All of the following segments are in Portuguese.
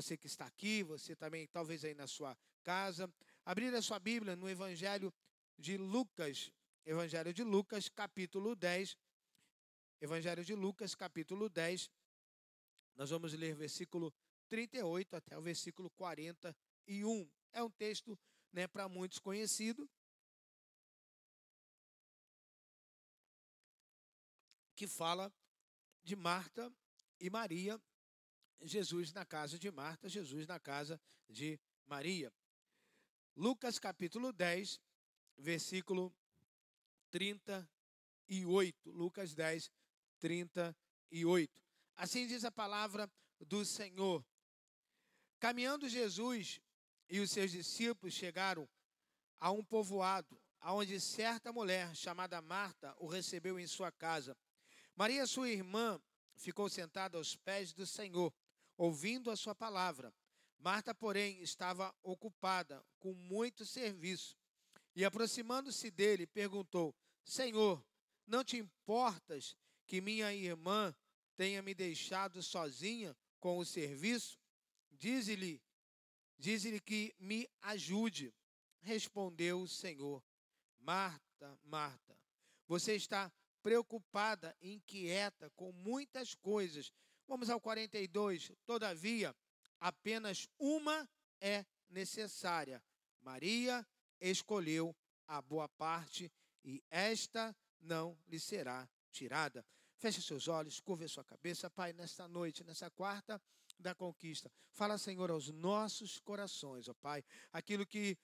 você que está aqui, você também, talvez aí na sua casa, abrir a sua Bíblia no Evangelho de Lucas, Evangelho de Lucas, capítulo 10. Evangelho de Lucas, capítulo 10. Nós vamos ler versículo 38 até o versículo 41. É um texto, né, para muitos conhecido, que fala de Marta e Maria, Jesus na casa de Marta, Jesus na casa de Maria. Lucas capítulo 10, versículo 38. Lucas 10, 38. Assim diz a palavra do Senhor. Caminhando Jesus e os seus discípulos chegaram a um povoado, aonde certa mulher chamada Marta o recebeu em sua casa. Maria, sua irmã, ficou sentada aos pés do Senhor, ouvindo a sua palavra. Marta, porém, estava ocupada com muito serviço. E aproximando-se dele, perguntou: Senhor, não te importas que minha irmã tenha me deixado sozinha com o serviço? Dize-lhe, dize-lhe que me ajude. Respondeu o Senhor: Marta, Marta, você está preocupada, inquieta com muitas coisas. Vamos ao 42. Todavia, apenas uma é necessária. Maria escolheu a boa parte e esta não lhe será tirada. Feche seus olhos, curva sua cabeça, Pai, nesta noite, nessa quarta da conquista. Fala, Senhor, aos nossos corações, ó Pai, aquilo que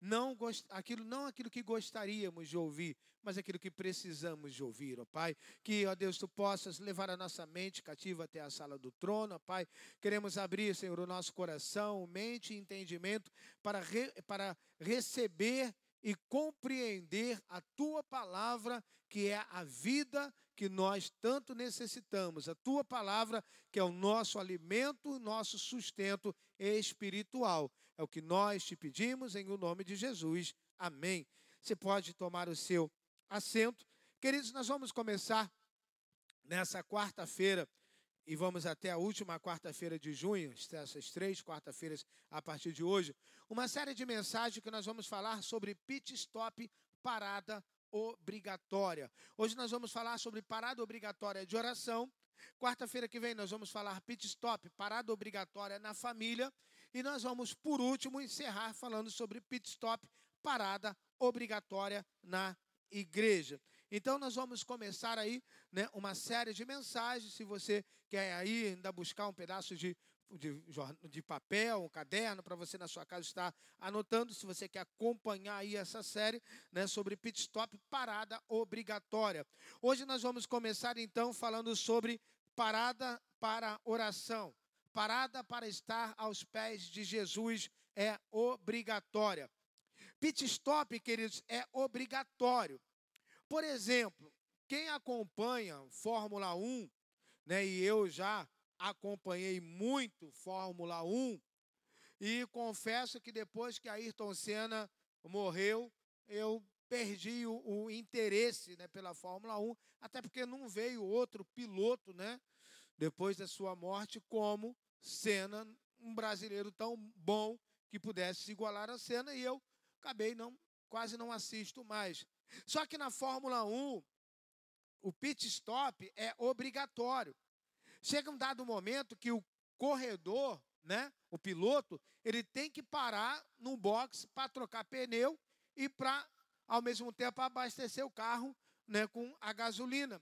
não aquilo não aquilo que gostaríamos de ouvir, mas aquilo que precisamos de ouvir, ó Pai. Que, ó Deus, tu possas levar a nossa mente cativa até a sala do trono, ó Pai. Queremos abrir, Senhor, o nosso coração, mente e entendimento para, re, para receber e compreender a tua palavra, que é a vida que nós tanto necessitamos. A tua palavra, que é o nosso alimento, nosso sustento espiritual. É o que nós te pedimos em o nome de Jesus. Amém. Você pode tomar o seu assento. Queridos, nós vamos começar nessa quarta-feira e vamos até a última quarta-feira de junho, essas três quarta-feiras a partir de hoje, uma série de mensagens que nós vamos falar sobre pit stop, parada obrigatória. Hoje nós vamos falar sobre parada obrigatória de oração. Quarta-feira que vem nós vamos falar pit stop, parada obrigatória na família. E nós vamos, por último, encerrar falando sobre pit stop, parada obrigatória na igreja. Então nós vamos começar aí né, uma série de mensagens. Se você quer aí ainda buscar um pedaço de, de, de papel, um caderno, para você na sua casa estar anotando, se você quer acompanhar aí essa série né, sobre pit stop, parada obrigatória. Hoje nós vamos começar então falando sobre parada para oração. Parada para estar aos pés de Jesus é obrigatória. Pit stop, queridos, é obrigatório. Por exemplo, quem acompanha Fórmula 1, né, e eu já acompanhei muito Fórmula 1, e confesso que depois que Ayrton Senna morreu, eu perdi o, o interesse né, pela Fórmula 1, até porque não veio outro piloto, né, depois da sua morte, como Senna, um brasileiro tão bom que pudesse se igualar a Senna, e eu acabei não, quase não assisto mais. Só que na Fórmula 1, o pit stop é obrigatório. Chega um dado momento que o corredor, né, o piloto, ele tem que parar no box para trocar pneu e para, ao mesmo tempo, abastecer o carro né, com a gasolina.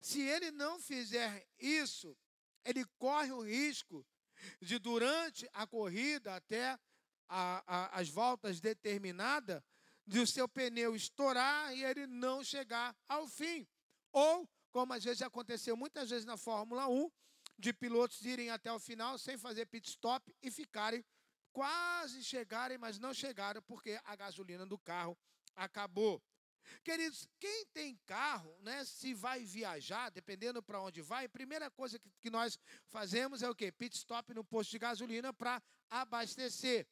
Se ele não fizer isso, ele corre o risco de, durante a corrida, até a, a, as voltas determinadas, de o seu pneu estourar e ele não chegar ao fim. Ou, como às vezes aconteceu muitas vezes na Fórmula 1, de pilotos irem até o final sem fazer pit stop e ficarem quase chegarem, mas não chegaram porque a gasolina do carro acabou. Queridos, quem tem carro, né, se vai viajar, dependendo para onde vai, a primeira coisa que, que nós fazemos é o quê? Pit stop no posto de gasolina para abastecer.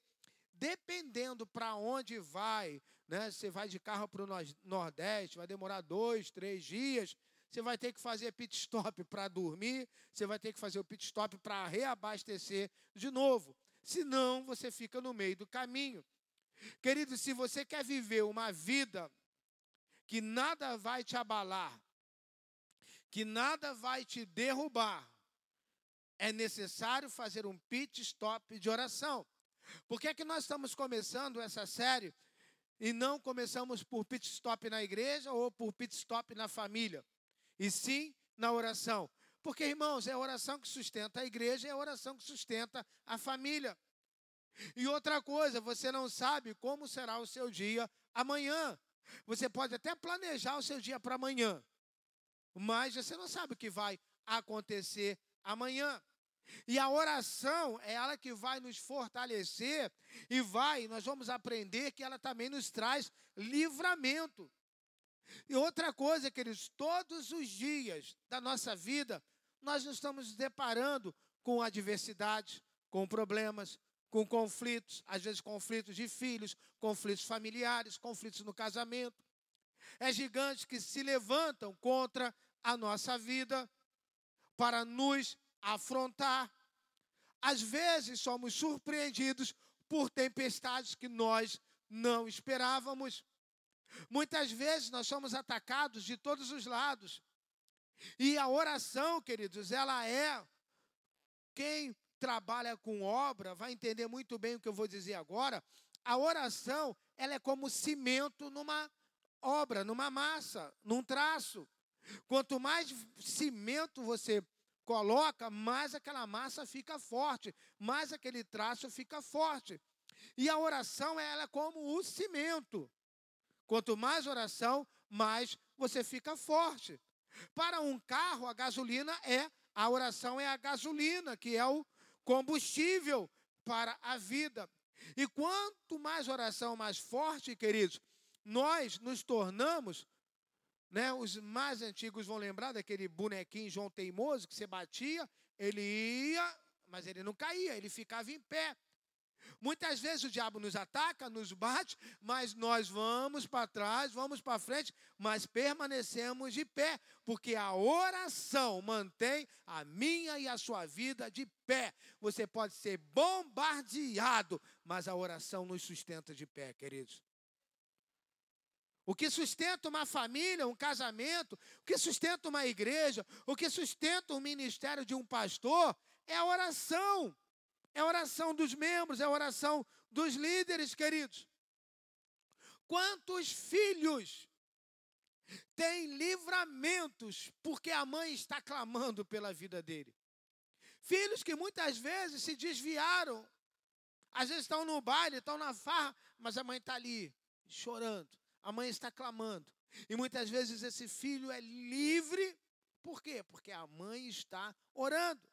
Dependendo para onde vai, né? Você vai de carro para o Nordeste, vai demorar dois, três dias. você vai ter que fazer pit stop para dormir, você vai ter que fazer o pit stop para reabastecer de novo. Senão, você fica no meio do caminho. Querido, se você quer viver uma vida que nada vai te abalar, que nada vai te derrubar, é necessário fazer um pit stop de oração. Por que é que nós estamos começando essa série e não começamos por pit stop na igreja ou por pit stop na família? E sim na oração. Porque, irmãos, é a oração que sustenta a igreja, é a oração que sustenta a família. E outra coisa, você não sabe como será o seu dia amanhã. Você pode até planejar o seu dia para amanhã, mas você não sabe o que vai acontecer amanhã. E a oração é ela que vai nos fortalecer e vai, nós vamos aprender que ela também nos traz livramento. E outra coisa, queridos, todos os dias da nossa vida, nós nos estamos deparando com adversidades, com problemas, com conflitos, às vezes conflitos de filhos, conflitos familiares, conflitos no casamento. É gigantes que se levantam contra a nossa vida para nos afrontar. Às vezes somos surpreendidos por tempestades que nós não esperávamos. Muitas vezes nós somos atacados de todos os lados. E a oração, queridos, ela é quem trabalha com obra vai entender muito bem o que eu vou dizer agora. A oração, ela é como cimento numa obra, numa massa, num traço. Quanto mais cimento você coloca, mais aquela massa fica forte, mais aquele traço fica forte. E a oração, ela é como o cimento. Quanto mais oração, mais você fica forte. Para um carro, a gasolina é a oração é a gasolina, que é o combustível para a vida. E quanto mais oração mais forte, queridos, nós nos tornamos, né? Os mais antigos vão lembrar daquele bonequinho João Teimoso que você batia, ele ia, mas ele não caía, ele ficava em pé. Muitas vezes o diabo nos ataca, nos bate, mas nós vamos para trás, vamos para frente, mas permanecemos de pé, porque a oração mantém a minha e a sua vida de pé. Você pode ser bombardeado, mas a oração nos sustenta de pé, queridos. O que sustenta uma família, um casamento, o que sustenta uma igreja, o que sustenta o ministério de um pastor é a oração. É a oração dos membros, é a oração dos líderes, queridos. Quantos filhos têm livramentos porque a mãe está clamando pela vida dele? Filhos que muitas vezes se desviaram, às vezes estão no baile, estão na farra, mas a mãe está ali chorando, a mãe está clamando. E muitas vezes esse filho é livre, por quê? Porque a mãe está orando.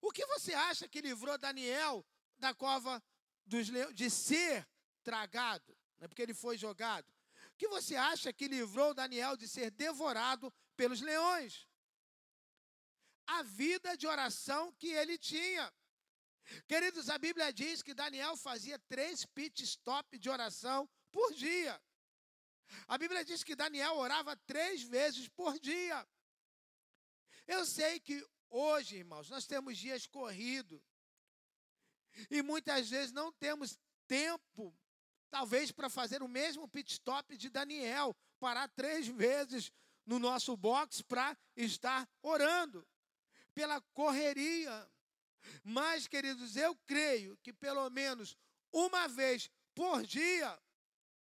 O que você acha que livrou Daniel da cova de ser tragado? Não é porque ele foi jogado. O que você acha que livrou Daniel de ser devorado pelos leões? A vida de oração que ele tinha. Queridos, a Bíblia diz que Daniel fazia três pit stop de oração por dia. A Bíblia diz que Daniel orava três vezes por dia. Eu sei que Hoje, irmãos, nós temos dias corridos. E muitas vezes não temos tempo, talvez, para fazer o mesmo pit stop de Daniel, parar três vezes no nosso box para estar orando, pela correria. Mas, queridos, eu creio que pelo menos uma vez por dia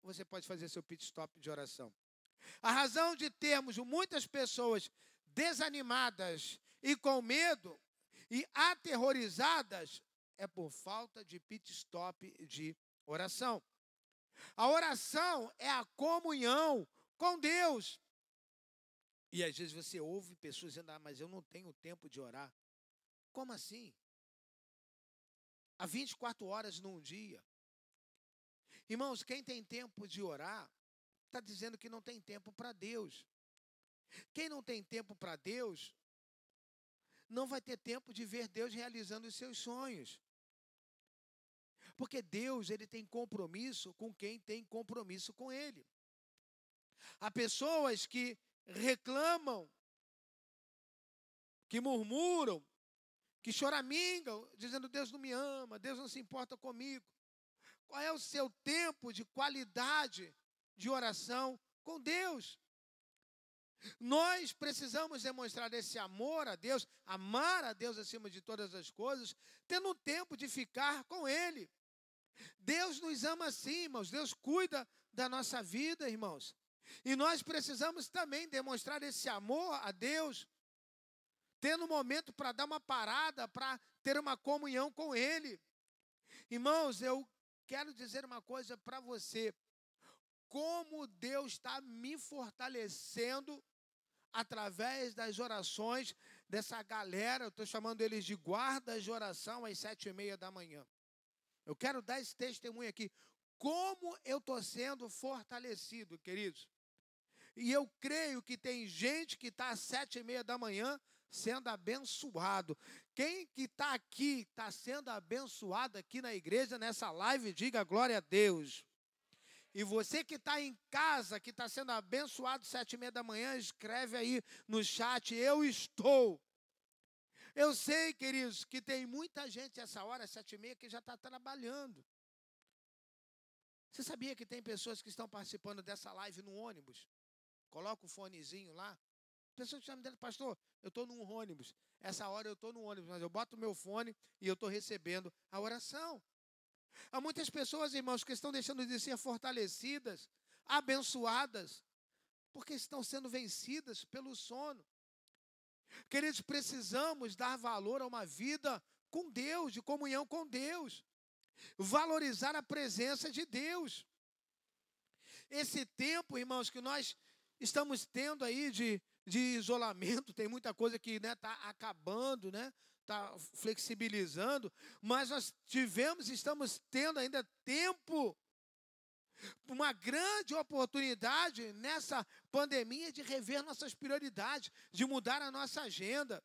você pode fazer seu pit stop de oração. A razão de termos muitas pessoas desanimadas e com medo e aterrorizadas é por falta de pit stop de oração. A oração é a comunhão com Deus. E às vezes você ouve pessoas dizendo: Ah, mas eu não tenho tempo de orar. Como assim? Há 24 horas num dia. Irmãos, quem tem tempo de orar, está dizendo que não tem tempo para Deus. Quem não tem tempo para Deus, não vai ter tempo de ver Deus realizando os seus sonhos. Porque Deus, ele tem compromisso com quem tem compromisso com ele. Há pessoas que reclamam, que murmuram, que choramingam, dizendo: Deus não me ama, Deus não se importa comigo. Qual é o seu tempo de qualidade de oração com Deus? Nós precisamos demonstrar esse amor a Deus, amar a Deus acima de todas as coisas, tendo tempo de ficar com Ele. Deus nos ama assim, irmãos. Deus cuida da nossa vida, irmãos. E nós precisamos também demonstrar esse amor a Deus, tendo um momento para dar uma parada, para ter uma comunhão com Ele. Irmãos, eu quero dizer uma coisa para você. Como Deus está me fortalecendo através das orações dessa galera, eu estou chamando eles de guardas de oração às sete e meia da manhã. Eu quero dar esse testemunho aqui. Como eu estou sendo fortalecido, queridos. E eu creio que tem gente que está às sete e meia da manhã sendo abençoado. Quem que está aqui, está sendo abençoado aqui na igreja, nessa live, diga glória a Deus. E você que está em casa, que está sendo abençoado sete e meia da manhã, escreve aí no chat, eu estou. Eu sei, queridos, que tem muita gente essa hora, sete e meia, que já está trabalhando. Você sabia que tem pessoas que estão participando dessa live no ônibus? Coloca o fonezinho lá. Pessoas que estão me dizendo, pastor, eu estou num ônibus. Essa hora eu estou no ônibus, mas eu boto meu fone e eu estou recebendo a oração. Há muitas pessoas, irmãos, que estão deixando de ser fortalecidas, abençoadas, porque estão sendo vencidas pelo sono. Queridos, precisamos dar valor a uma vida com Deus, de comunhão com Deus, valorizar a presença de Deus. Esse tempo, irmãos, que nós estamos tendo aí de, de isolamento, tem muita coisa que está né, tá acabando, né? Está flexibilizando, mas nós tivemos, estamos tendo ainda tempo, uma grande oportunidade nessa pandemia de rever nossas prioridades, de mudar a nossa agenda.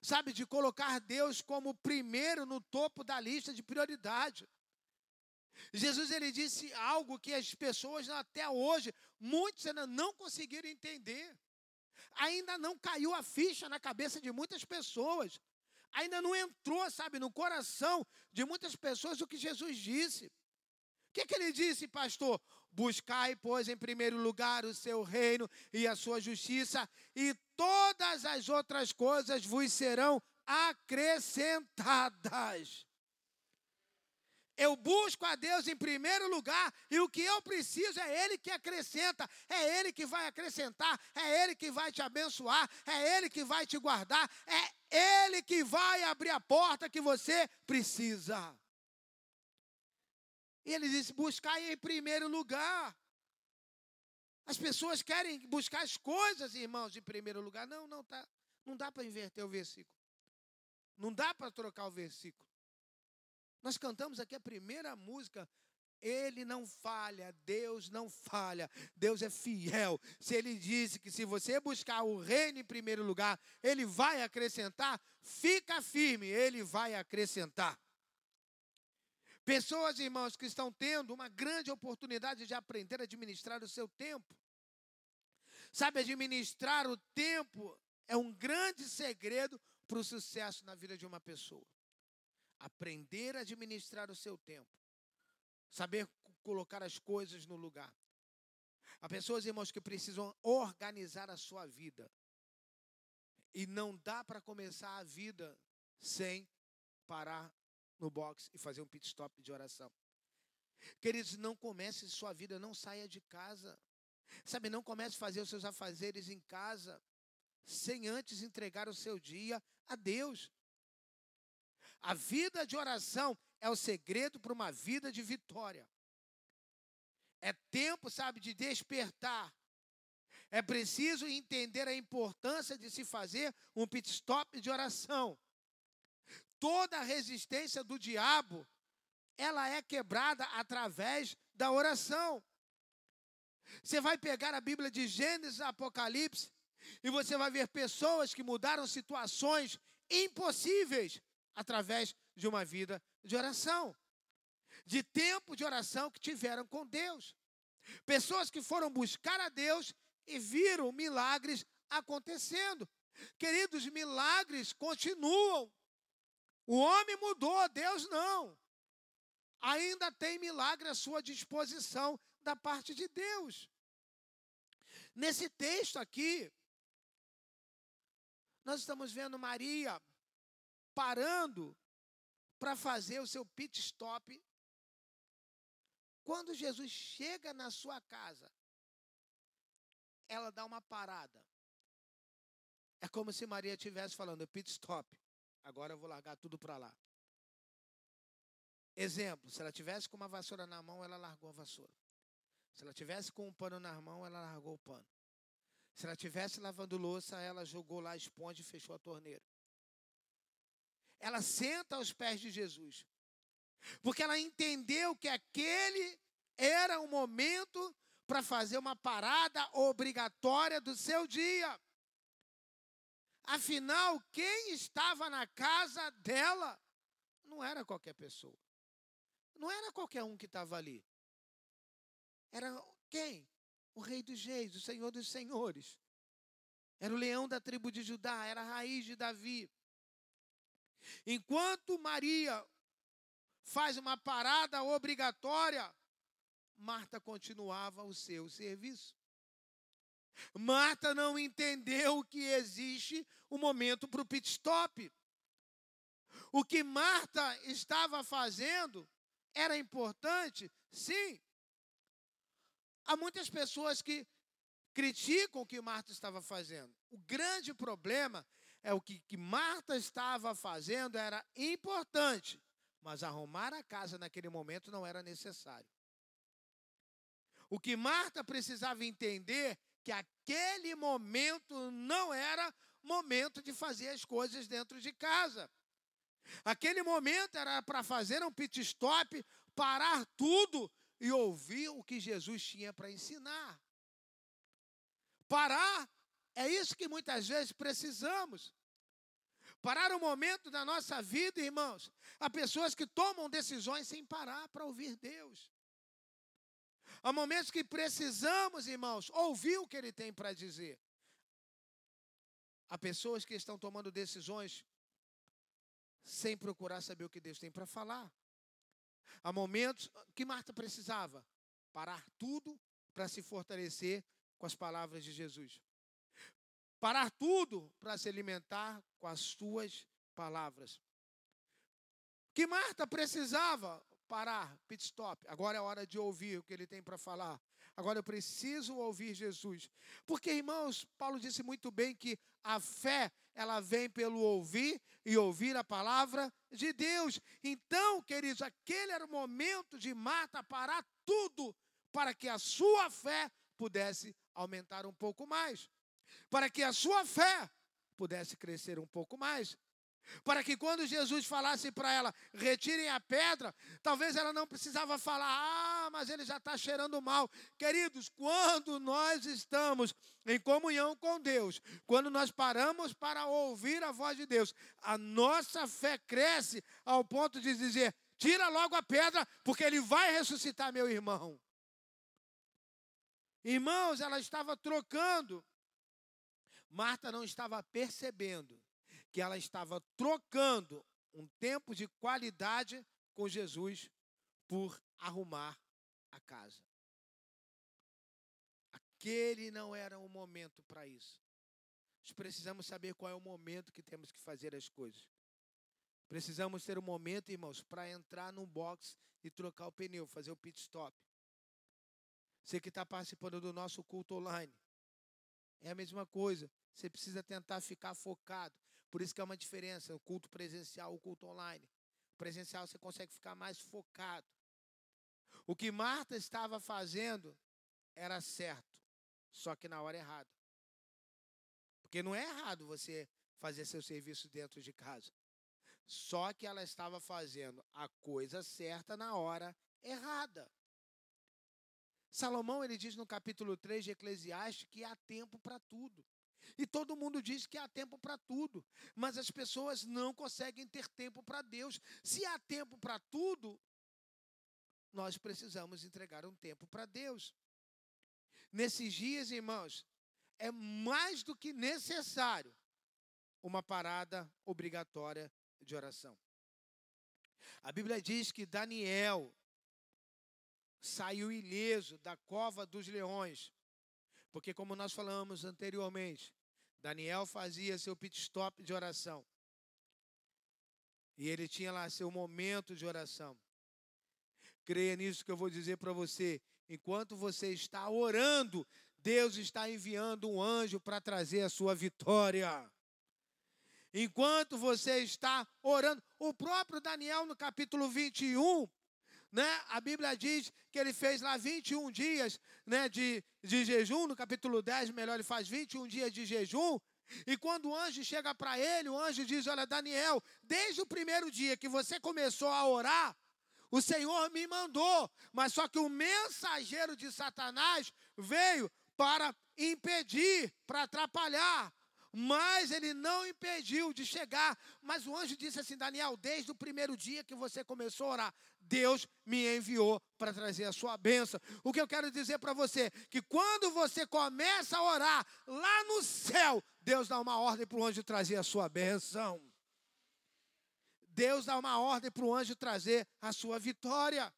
Sabe, de colocar Deus como primeiro no topo da lista de prioridade. Jesus ele disse algo que as pessoas até hoje, muitos ainda não conseguiram entender. Ainda não caiu a ficha na cabeça de muitas pessoas ainda não entrou, sabe, no coração de muitas pessoas o que Jesus disse. O que, que ele disse, pastor? Buscai, pois, em primeiro lugar o seu reino e a sua justiça, e todas as outras coisas vos serão acrescentadas. Eu busco a Deus em primeiro lugar e o que eu preciso é Ele que acrescenta, é Ele que vai acrescentar, é Ele que vai te abençoar, é Ele que vai te guardar, é Ele que vai abrir a porta que você precisa. E ele disse: buscar em primeiro lugar. As pessoas querem buscar as coisas, irmãos, em primeiro lugar. Não, não, tá, não dá para inverter o versículo. Não dá para trocar o versículo. Nós cantamos aqui a primeira música. Ele não falha, Deus não falha, Deus é fiel. Se Ele disse que se você buscar o reino em primeiro lugar, Ele vai acrescentar, fica firme, Ele vai acrescentar. Pessoas, irmãos, que estão tendo uma grande oportunidade de aprender a administrar o seu tempo. Sabe, administrar o tempo é um grande segredo para o sucesso na vida de uma pessoa aprender a administrar o seu tempo, saber colocar as coisas no lugar. Há pessoas, irmãos, que precisam organizar a sua vida. E não dá para começar a vida sem parar no box e fazer um pit stop de oração. Queridos, não comece sua vida, não saia de casa. Sabe, não comece a fazer os seus afazeres em casa sem antes entregar o seu dia a Deus. A vida de oração é o segredo para uma vida de vitória. É tempo, sabe, de despertar. É preciso entender a importância de se fazer um pit stop de oração. Toda a resistência do diabo, ela é quebrada através da oração. Você vai pegar a Bíblia de Gênesis Apocalipse e você vai ver pessoas que mudaram situações impossíveis através de uma vida de oração, de tempo de oração que tiveram com Deus. Pessoas que foram buscar a Deus e viram milagres acontecendo. Queridos, milagres continuam. O homem mudou, Deus não. Ainda tem milagre à sua disposição da parte de Deus. Nesse texto aqui, nós estamos vendo Maria parando para fazer o seu pit stop. Quando Jesus chega na sua casa, ela dá uma parada. É como se Maria estivesse falando, pit stop. Agora eu vou largar tudo para lá. Exemplo, se ela tivesse com uma vassoura na mão, ela largou a vassoura. Se ela tivesse com um pano na mão, ela largou o pano. Se ela tivesse lavando louça, ela jogou lá a esponja e fechou a torneira. Ela senta aos pés de Jesus. Porque ela entendeu que aquele era o momento para fazer uma parada obrigatória do seu dia. Afinal, quem estava na casa dela não era qualquer pessoa. Não era qualquer um que estava ali. Era quem? O Rei dos Reis, o Senhor dos Senhores. Era o leão da tribo de Judá, era a raiz de Davi. Enquanto Maria faz uma parada obrigatória, Marta continuava o seu serviço. Marta não entendeu que existe um momento para o pit stop. O que Marta estava fazendo era importante, sim. Há muitas pessoas que criticam o que Marta estava fazendo. O grande problema é o que, que Marta estava fazendo era importante, mas arrumar a casa naquele momento não era necessário. O que Marta precisava entender que aquele momento não era momento de fazer as coisas dentro de casa. Aquele momento era para fazer um pit stop, parar tudo e ouvir o que Jesus tinha para ensinar. Parar é isso que muitas vezes precisamos. Parar um momento da nossa vida, irmãos. Há pessoas que tomam decisões sem parar para ouvir Deus. Há momentos que precisamos, irmãos, ouvir o que Ele tem para dizer. Há pessoas que estão tomando decisões sem procurar saber o que Deus tem para falar. Há momentos que Marta precisava parar tudo para se fortalecer com as palavras de Jesus. Parar tudo para se alimentar com as suas palavras. Que Marta precisava parar, pit stop. Agora é hora de ouvir o que ele tem para falar. Agora eu preciso ouvir Jesus. Porque, irmãos, Paulo disse muito bem que a fé, ela vem pelo ouvir e ouvir a palavra de Deus. Então, queridos, aquele era o momento de Marta parar tudo para que a sua fé pudesse aumentar um pouco mais. Para que a sua fé pudesse crescer um pouco mais para que quando Jesus falasse para ela, retirem a pedra, talvez ela não precisava falar, ah, mas ele já está cheirando mal. Queridos, quando nós estamos em comunhão com Deus, quando nós paramos para ouvir a voz de Deus, a nossa fé cresce ao ponto de dizer, tira logo a pedra, porque ele vai ressuscitar meu irmão. Irmãos, ela estava trocando. Marta não estava percebendo que ela estava trocando um tempo de qualidade com Jesus por arrumar a casa. Aquele não era o momento para isso. Nós precisamos saber qual é o momento que temos que fazer as coisas. Precisamos ter um momento, irmãos, para entrar num box e trocar o pneu, fazer o pit stop. Você que está participando do nosso culto online, é a mesma coisa. Você precisa tentar ficar focado. Por isso que é uma diferença, o culto presencial, o culto online. Presencial você consegue ficar mais focado. O que Marta estava fazendo era certo, só que na hora errada. Porque não é errado você fazer seu serviço dentro de casa. Só que ela estava fazendo a coisa certa na hora errada. Salomão ele diz no capítulo 3 de Eclesiastes que há tempo para tudo. E todo mundo diz que há tempo para tudo, mas as pessoas não conseguem ter tempo para Deus. Se há tempo para tudo, nós precisamos entregar um tempo para Deus. Nesses dias, irmãos, é mais do que necessário uma parada obrigatória de oração. A Bíblia diz que Daniel saiu ileso da cova dos leões, porque, como nós falamos anteriormente, Daniel fazia seu pit stop de oração. E ele tinha lá seu momento de oração. Creia nisso que eu vou dizer para você. Enquanto você está orando, Deus está enviando um anjo para trazer a sua vitória. Enquanto você está orando, o próprio Daniel, no capítulo 21, né, a Bíblia diz que ele fez lá 21 dias né, de, de jejum, no capítulo 10, melhor, ele faz 21 dias de jejum, e quando o anjo chega para ele, o anjo diz: Olha, Daniel, desde o primeiro dia que você começou a orar, o Senhor me mandou, mas só que o mensageiro de Satanás veio para impedir, para atrapalhar. Mas ele não impediu de chegar. Mas o anjo disse assim: Daniel, desde o primeiro dia que você começou a orar, Deus me enviou para trazer a sua bênção. O que eu quero dizer para você, que quando você começa a orar lá no céu, Deus dá uma ordem para o anjo trazer a sua bênção. Deus dá uma ordem para o anjo trazer a sua vitória.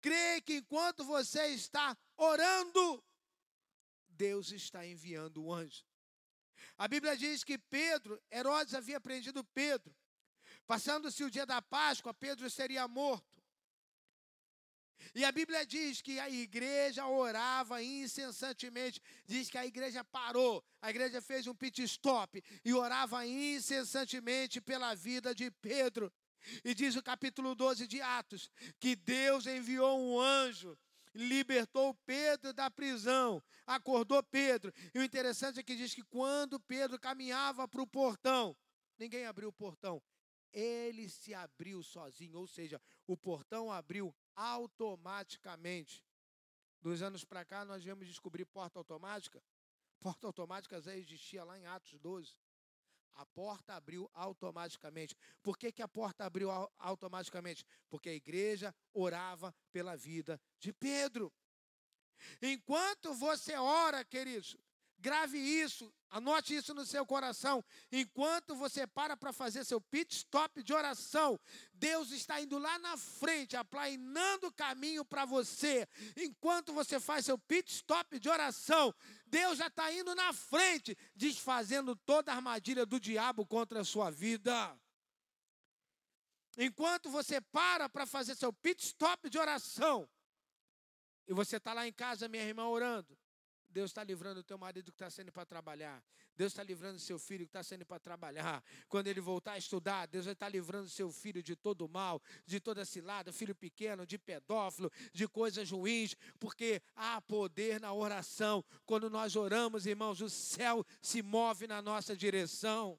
Creia que enquanto você está orando, Deus está enviando o anjo. A Bíblia diz que Pedro, Herodes havia prendido Pedro. Passando-se o dia da Páscoa, Pedro seria morto. E a Bíblia diz que a igreja orava incessantemente. Diz que a igreja parou, a igreja fez um pit stop e orava incessantemente pela vida de Pedro. E diz o capítulo 12 de Atos que Deus enviou um anjo, libertou Pedro da prisão, acordou Pedro. E o interessante é que diz que quando Pedro caminhava para o portão, ninguém abriu o portão, ele se abriu sozinho, ou seja, o portão abriu automaticamente. Dos anos para cá, nós viemos descobrir porta automática. Porta automática já existia lá em Atos 12. A porta abriu automaticamente. Por que, que a porta abriu automaticamente? Porque a igreja orava pela vida de Pedro. Enquanto você ora, queridos, Grave isso, anote isso no seu coração. Enquanto você para para fazer seu pit stop de oração, Deus está indo lá na frente, aplainando o caminho para você. Enquanto você faz seu pit stop de oração, Deus já está indo na frente, desfazendo toda a armadilha do diabo contra a sua vida. Enquanto você para para fazer seu pit stop de oração, e você está lá em casa, minha irmã, orando. Deus está livrando o teu marido que está saindo para trabalhar. Deus está livrando seu filho que está saindo para trabalhar. Quando ele voltar a estudar, Deus vai estar tá livrando seu filho de todo mal, de toda cilada, filho pequeno, de pedófilo, de coisas ruins, porque há poder na oração. Quando nós oramos, irmãos, o céu se move na nossa direção.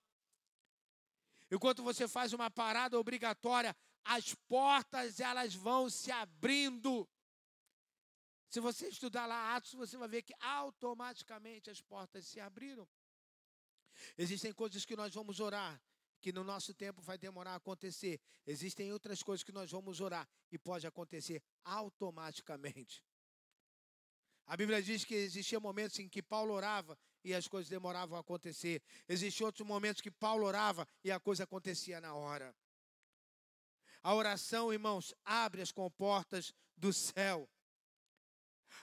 Enquanto você faz uma parada obrigatória, as portas elas vão se abrindo. Se você estudar lá Atos, você vai ver que automaticamente as portas se abriram. Existem coisas que nós vamos orar, que no nosso tempo vai demorar a acontecer. Existem outras coisas que nós vamos orar e pode acontecer automaticamente. A Bíblia diz que existiam momentos em que Paulo orava e as coisas demoravam a acontecer. Existiam outros momentos que Paulo orava e a coisa acontecia na hora. A oração, irmãos, abre as comportas do céu.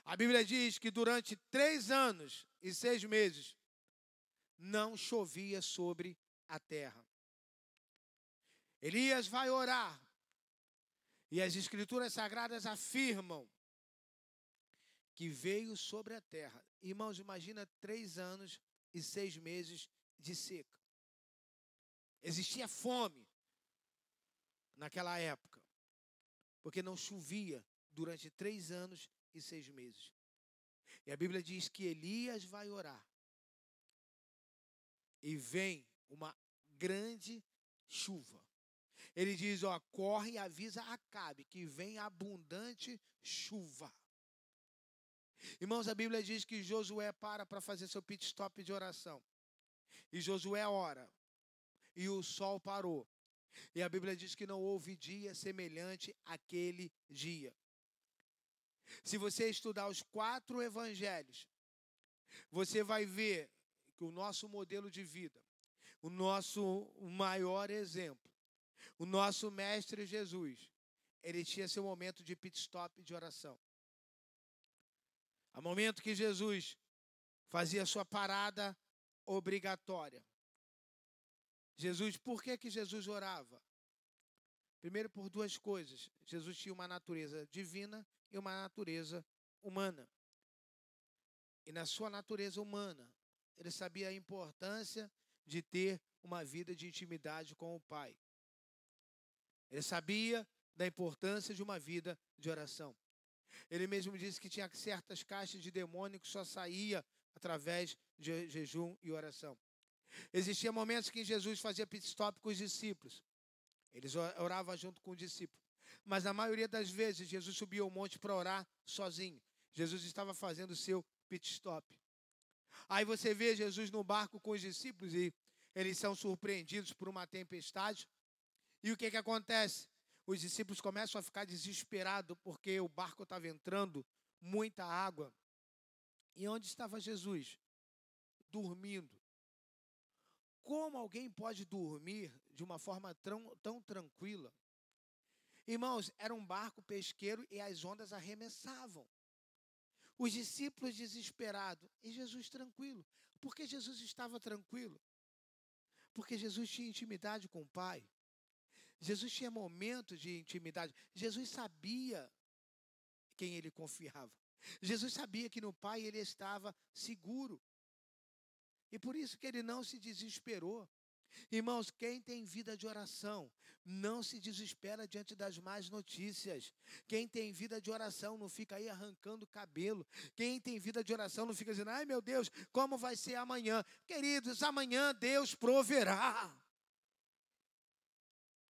A Bíblia diz que durante três anos e seis meses não chovia sobre a terra. Elias vai orar. E as escrituras sagradas afirmam que veio sobre a terra. Irmãos, imagina três anos e seis meses de seca. Existia fome naquela época, porque não chovia durante três anos e seis meses. E a Bíblia diz que Elias vai orar. E vem uma grande chuva. Ele diz: ó, corre e avisa Acabe que vem abundante chuva. Irmãos, a Bíblia diz que Josué para para fazer seu pit stop de oração. E Josué ora. E o sol parou. E a Bíblia diz que não houve dia semelhante àquele dia. Se você estudar os quatro evangelhos, você vai ver que o nosso modelo de vida, o nosso maior exemplo, o nosso mestre Jesus, ele tinha seu momento de pit stop de oração. Ao momento que Jesus fazia sua parada obrigatória. Jesus, por que que Jesus orava? Primeiro por duas coisas. Jesus tinha uma natureza divina e uma natureza humana. E na sua natureza humana, ele sabia a importância de ter uma vida de intimidade com o Pai. Ele sabia da importância de uma vida de oração. Ele mesmo disse que tinha certas caixas de demônio que só saía através de jejum e oração. Existia momentos que Jesus fazia pit stop com os discípulos. Eles oravam junto com o discípulo. Mas na maioria das vezes, Jesus subia ao monte para orar sozinho. Jesus estava fazendo o seu pit stop. Aí você vê Jesus no barco com os discípulos e eles são surpreendidos por uma tempestade. E o que, que acontece? Os discípulos começam a ficar desesperados porque o barco estava entrando muita água. E onde estava Jesus? Dormindo. Como alguém pode dormir de uma forma tão, tão tranquila? Irmãos, era um barco pesqueiro e as ondas arremessavam. Os discípulos desesperados e Jesus tranquilo. Por que Jesus estava tranquilo? Porque Jesus tinha intimidade com o Pai. Jesus tinha momentos de intimidade. Jesus sabia quem ele confiava. Jesus sabia que no Pai ele estava seguro. E por isso que ele não se desesperou. Irmãos, quem tem vida de oração não se desespera diante das más notícias. Quem tem vida de oração não fica aí arrancando cabelo. Quem tem vida de oração não fica dizendo, ai meu Deus, como vai ser amanhã? Queridos, amanhã Deus proverá.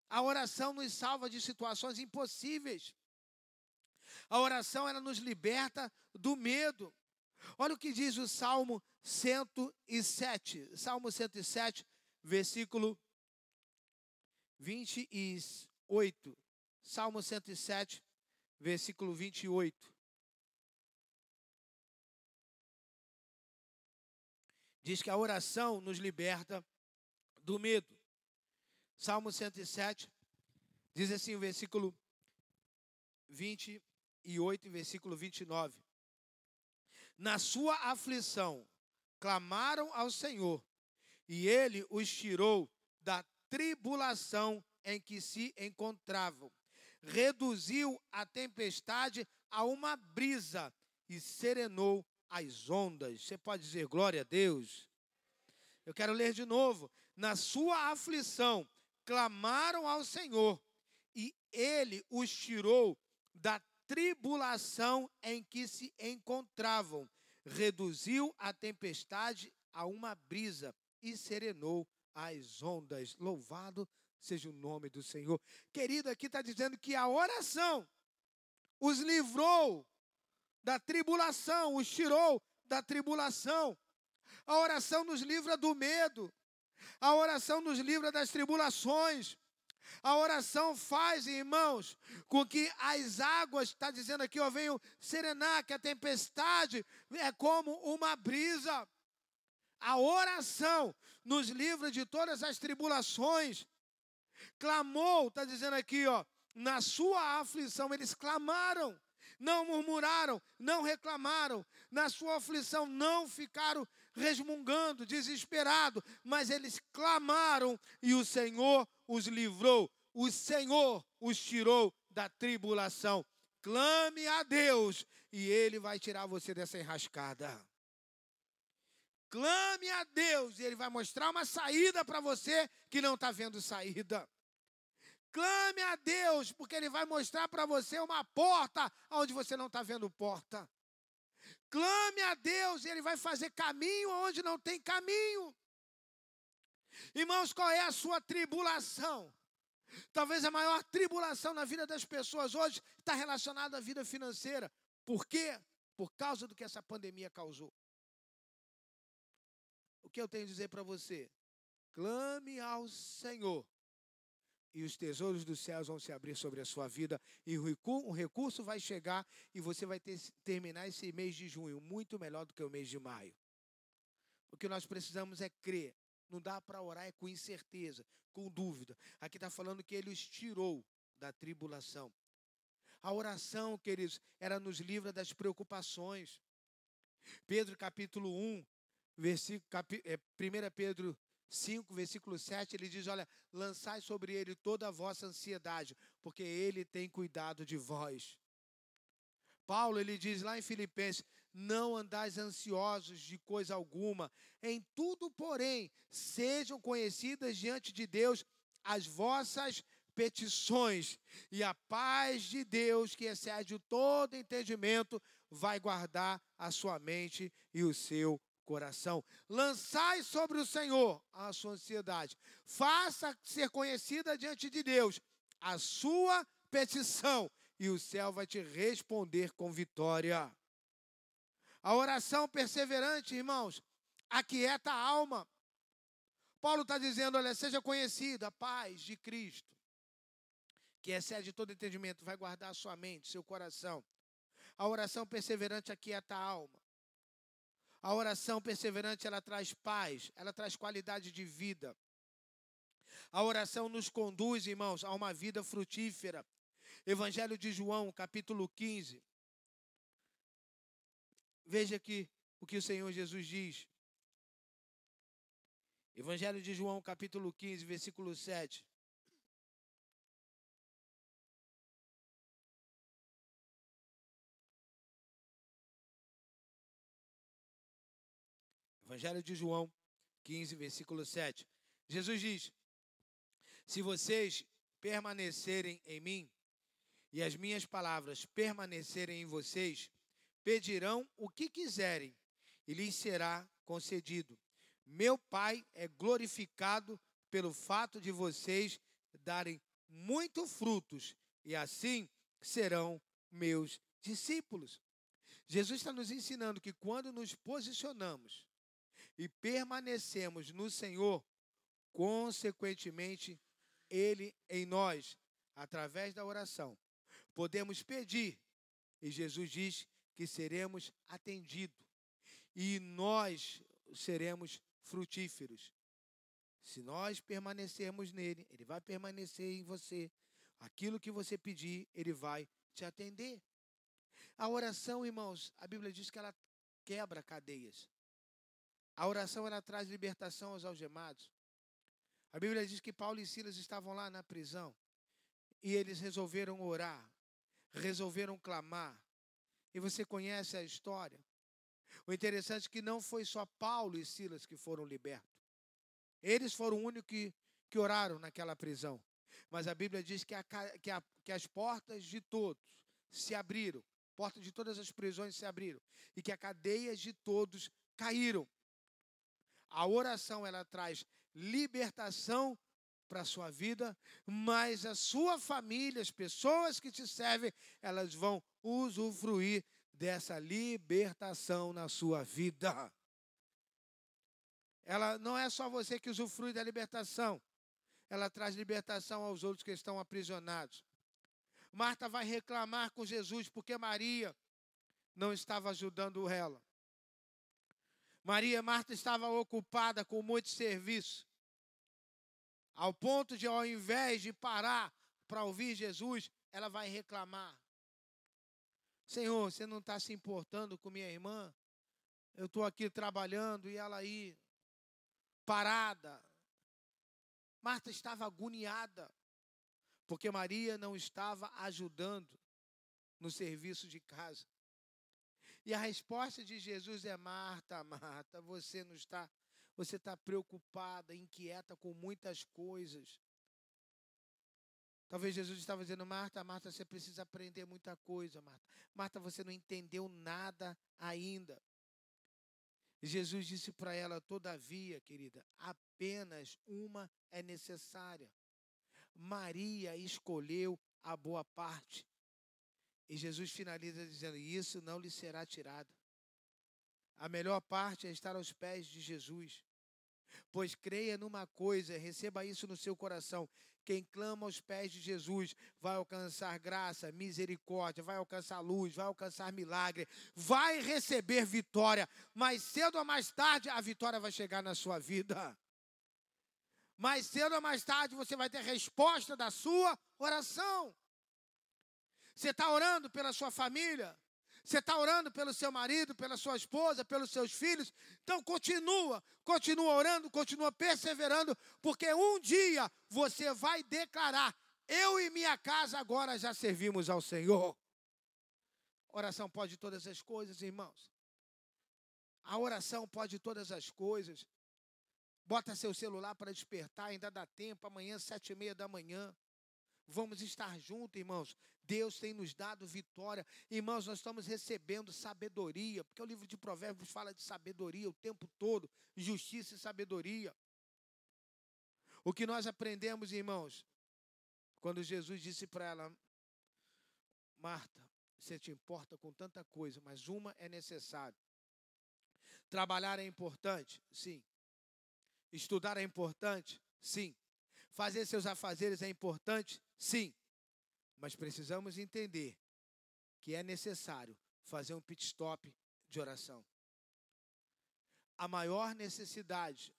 A oração nos salva de situações impossíveis. A oração ela nos liberta do medo. Olha o que diz o Salmo 107. Salmo 107, versículo 28. Salmo 107, versículo 28. Diz que a oração nos liberta do medo. Salmo 107 diz assim, o versículo 28 e versículo 29. Na sua aflição clamaram ao Senhor, e ele os tirou da tribulação em que se encontravam. Reduziu a tempestade a uma brisa e serenou as ondas. Você pode dizer glória a Deus? Eu quero ler de novo. Na sua aflição clamaram ao Senhor, e ele os tirou da tribulação em que se encontravam, reduziu a tempestade a uma brisa e serenou as ondas. Louvado seja o nome do Senhor. Querido, aqui está dizendo que a oração os livrou da tribulação, os tirou da tribulação. A oração nos livra do medo. A oração nos livra das tribulações. A oração faz, irmãos, com que as águas, está dizendo aqui, ó, venham serenar, que a tempestade é como uma brisa. A oração nos livra de todas as tribulações. Clamou, está dizendo aqui, ó, na sua aflição, eles clamaram, não murmuraram, não reclamaram, na sua aflição não ficaram resmungando, desesperado, mas eles clamaram e o Senhor os livrou. O Senhor os tirou da tribulação. Clame a Deus e ele vai tirar você dessa enrascada. Clame a Deus e ele vai mostrar uma saída para você que não está vendo saída. Clame a Deus, porque Ele vai mostrar para você uma porta onde você não está vendo porta. Clame a Deus e Ele vai fazer caminho onde não tem caminho. Irmãos, qual é a sua tribulação? Talvez a maior tribulação na vida das pessoas hoje está relacionada à vida financeira. Por quê? Por causa do que essa pandemia causou. Que eu tenho a dizer para você? Clame ao Senhor e os tesouros dos céus vão se abrir sobre a sua vida e o recurso vai chegar e você vai ter, terminar esse mês de junho muito melhor do que o mês de maio. O que nós precisamos é crer. Não dá para orar é com incerteza, com dúvida. Aqui está falando que ele os tirou da tribulação. A oração, queridos, era nos livra das preocupações. Pedro capítulo 1, versículo, capi, é, 1 Pedro 5, versículo 7, ele diz: Olha, lançai sobre ele toda a vossa ansiedade, porque ele tem cuidado de vós. Paulo, ele diz lá em Filipenses: Não andais ansiosos de coisa alguma, em tudo, porém, sejam conhecidas diante de Deus as vossas petições, e a paz de Deus, que excede todo entendimento, vai guardar a sua mente e o seu coração. Lançai sobre o Senhor a sua ansiedade. Faça ser conhecida diante de Deus a sua petição e o céu vai te responder com vitória. A oração perseverante, irmãos, aquieta a alma. Paulo está dizendo: olha, seja conhecida a paz de Cristo, que excede todo entendimento, vai guardar a sua mente, seu coração. A oração perseverante aquieta a alma. A oração perseverante, ela traz paz, ela traz qualidade de vida. A oração nos conduz, irmãos, a uma vida frutífera. Evangelho de João, capítulo 15. Veja aqui o que o Senhor Jesus diz. Evangelho de João, capítulo 15, versículo 7. Evangelho de João 15, versículo 7. Jesus diz: Se vocês permanecerem em mim e as minhas palavras permanecerem em vocês, pedirão o que quiserem e lhes será concedido. Meu Pai é glorificado pelo fato de vocês darem muito frutos e assim serão meus discípulos. Jesus está nos ensinando que quando nos posicionamos e permanecemos no Senhor, consequentemente, Ele em nós, através da oração, podemos pedir, e Jesus diz que seremos atendidos, e nós seremos frutíferos. Se nós permanecermos nele, ele vai permanecer em você. Aquilo que você pedir, ele vai te atender. A oração, irmãos, a Bíblia diz que ela quebra cadeias. A oração ela traz libertação aos algemados. A Bíblia diz que Paulo e Silas estavam lá na prisão e eles resolveram orar, resolveram clamar. E você conhece a história. O interessante é que não foi só Paulo e Silas que foram libertos. Eles foram os únicos que, que oraram naquela prisão. Mas a Bíblia diz que, a, que, a, que as portas de todos se abriram, portas de todas as prisões se abriram, e que as cadeias de todos caíram. A oração ela traz libertação para a sua vida, mas a sua família, as pessoas que te servem, elas vão usufruir dessa libertação na sua vida. Ela não é só você que usufrui da libertação, ela traz libertação aos outros que estão aprisionados. Marta vai reclamar com Jesus porque Maria não estava ajudando ela. Maria Marta estava ocupada com muito serviço, ao ponto de, ao invés de parar para ouvir Jesus, ela vai reclamar. Senhor, você não está se importando com minha irmã? Eu estou aqui trabalhando e ela aí, parada. Marta estava agoniada, porque Maria não estava ajudando no serviço de casa. E a resposta de Jesus é: Marta, Marta, você não está, você está preocupada, inquieta com muitas coisas. Talvez Jesus estava dizendo: Marta, Marta, você precisa aprender muita coisa, Marta. Marta, você não entendeu nada ainda. Jesus disse para ela: Todavia, querida, apenas uma é necessária. Maria escolheu a boa parte. E Jesus finaliza dizendo: Isso não lhe será tirado. A melhor parte é estar aos pés de Jesus. Pois creia numa coisa, receba isso no seu coração: Quem clama aos pés de Jesus vai alcançar graça, misericórdia, vai alcançar luz, vai alcançar milagre, vai receber vitória. Mais cedo ou mais tarde, a vitória vai chegar na sua vida. Mais cedo ou mais tarde, você vai ter resposta da sua oração. Você está orando pela sua família? Você está orando pelo seu marido, pela sua esposa, pelos seus filhos? Então continua, continua orando, continua perseverando, porque um dia você vai declarar: Eu e minha casa agora já servimos ao Senhor. Oração pode todas as coisas, irmãos. A oração pode todas as coisas. Bota seu celular para despertar, ainda dá tempo, amanhã, sete e meia da manhã. Vamos estar juntos, irmãos. Deus tem nos dado vitória. Irmãos, nós estamos recebendo sabedoria, porque o livro de Provérbios fala de sabedoria o tempo todo, justiça e sabedoria. O que nós aprendemos, irmãos, quando Jesus disse para ela: Marta, você te importa com tanta coisa, mas uma é necessária. Trabalhar é importante? Sim. Estudar é importante? Sim. Fazer seus afazeres é importante? Sim. Mas precisamos entender que é necessário fazer um pit stop de oração. A maior necessidade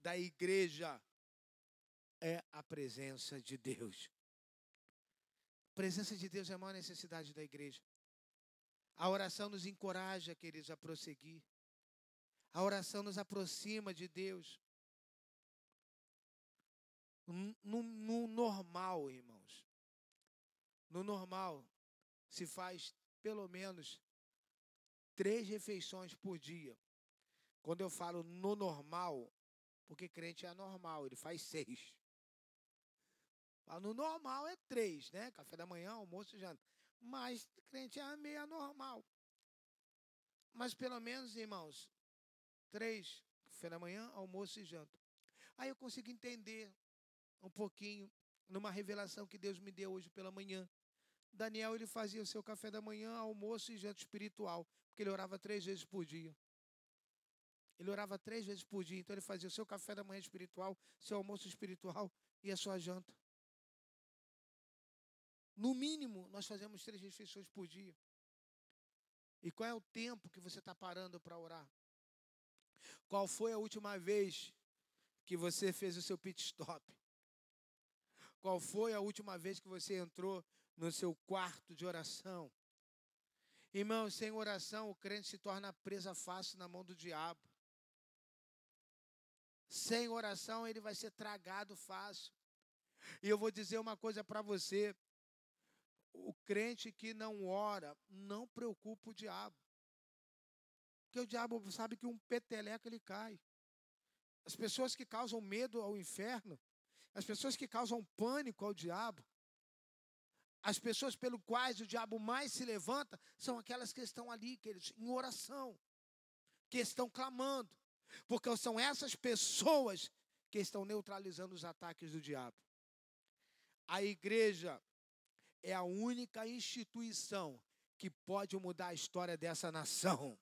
da igreja é a presença de Deus. A presença de Deus é a maior necessidade da igreja. A oração nos encoraja, queridos, a prosseguir. A oração nos aproxima de Deus. No, no normal, irmãos, no normal, se faz pelo menos três refeições por dia. Quando eu falo no normal, porque crente é anormal, ele faz seis. No normal é três, né? Café da manhã, almoço e janta. Mas crente é meio anormal. Mas pelo menos, irmãos, três, café da manhã, almoço e janta. Aí eu consigo entender um pouquinho numa revelação que Deus me deu hoje pela manhã. Daniel ele fazia o seu café da manhã, almoço e janta espiritual, porque ele orava três vezes por dia. Ele orava três vezes por dia, então ele fazia o seu café da manhã espiritual, seu almoço espiritual e a sua janta. No mínimo, nós fazemos três refeições por dia. E qual é o tempo que você está parando para orar? Qual foi a última vez que você fez o seu pit stop? Qual foi a última vez que você entrou no seu quarto de oração? Irmão, sem oração, o crente se torna presa fácil na mão do diabo. Sem oração, ele vai ser tragado fácil. E eu vou dizer uma coisa para você: o crente que não ora, não preocupa o diabo. Porque o diabo sabe que um peteleco ele cai. As pessoas que causam medo ao inferno as pessoas que causam pânico ao diabo, as pessoas pelo quais o diabo mais se levanta, são aquelas que estão ali, queridos, em oração, que estão clamando, porque são essas pessoas que estão neutralizando os ataques do diabo. A igreja é a única instituição que pode mudar a história dessa nação.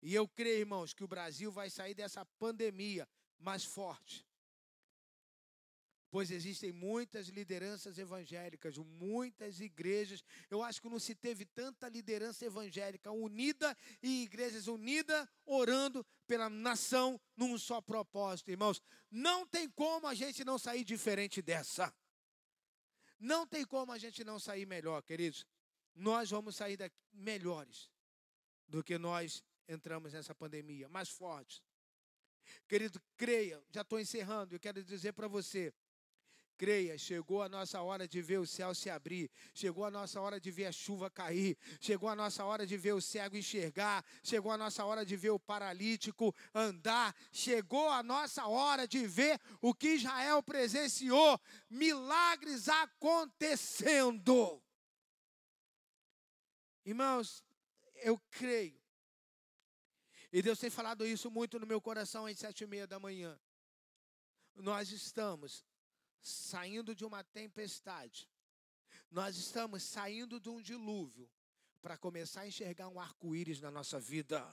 E eu creio, irmãos, que o Brasil vai sair dessa pandemia mais forte pois existem muitas lideranças evangélicas, muitas igrejas. Eu acho que não se teve tanta liderança evangélica unida e igrejas unidas orando pela nação num só propósito, irmãos. Não tem como a gente não sair diferente dessa. Não tem como a gente não sair melhor, queridos. Nós vamos sair daqui melhores do que nós entramos nessa pandemia, mais fortes. Querido, creia, já estou encerrando, eu quero dizer para você, Creia, chegou a nossa hora de ver o céu se abrir, chegou a nossa hora de ver a chuva cair, chegou a nossa hora de ver o cego enxergar, chegou a nossa hora de ver o paralítico andar, chegou a nossa hora de ver o que Israel presenciou, milagres acontecendo. Irmãos, eu creio, e Deus tem falado isso muito no meu coração às sete e meia da manhã. Nós estamos saindo de uma tempestade. Nós estamos saindo de um dilúvio para começar a enxergar um arco-íris na nossa vida.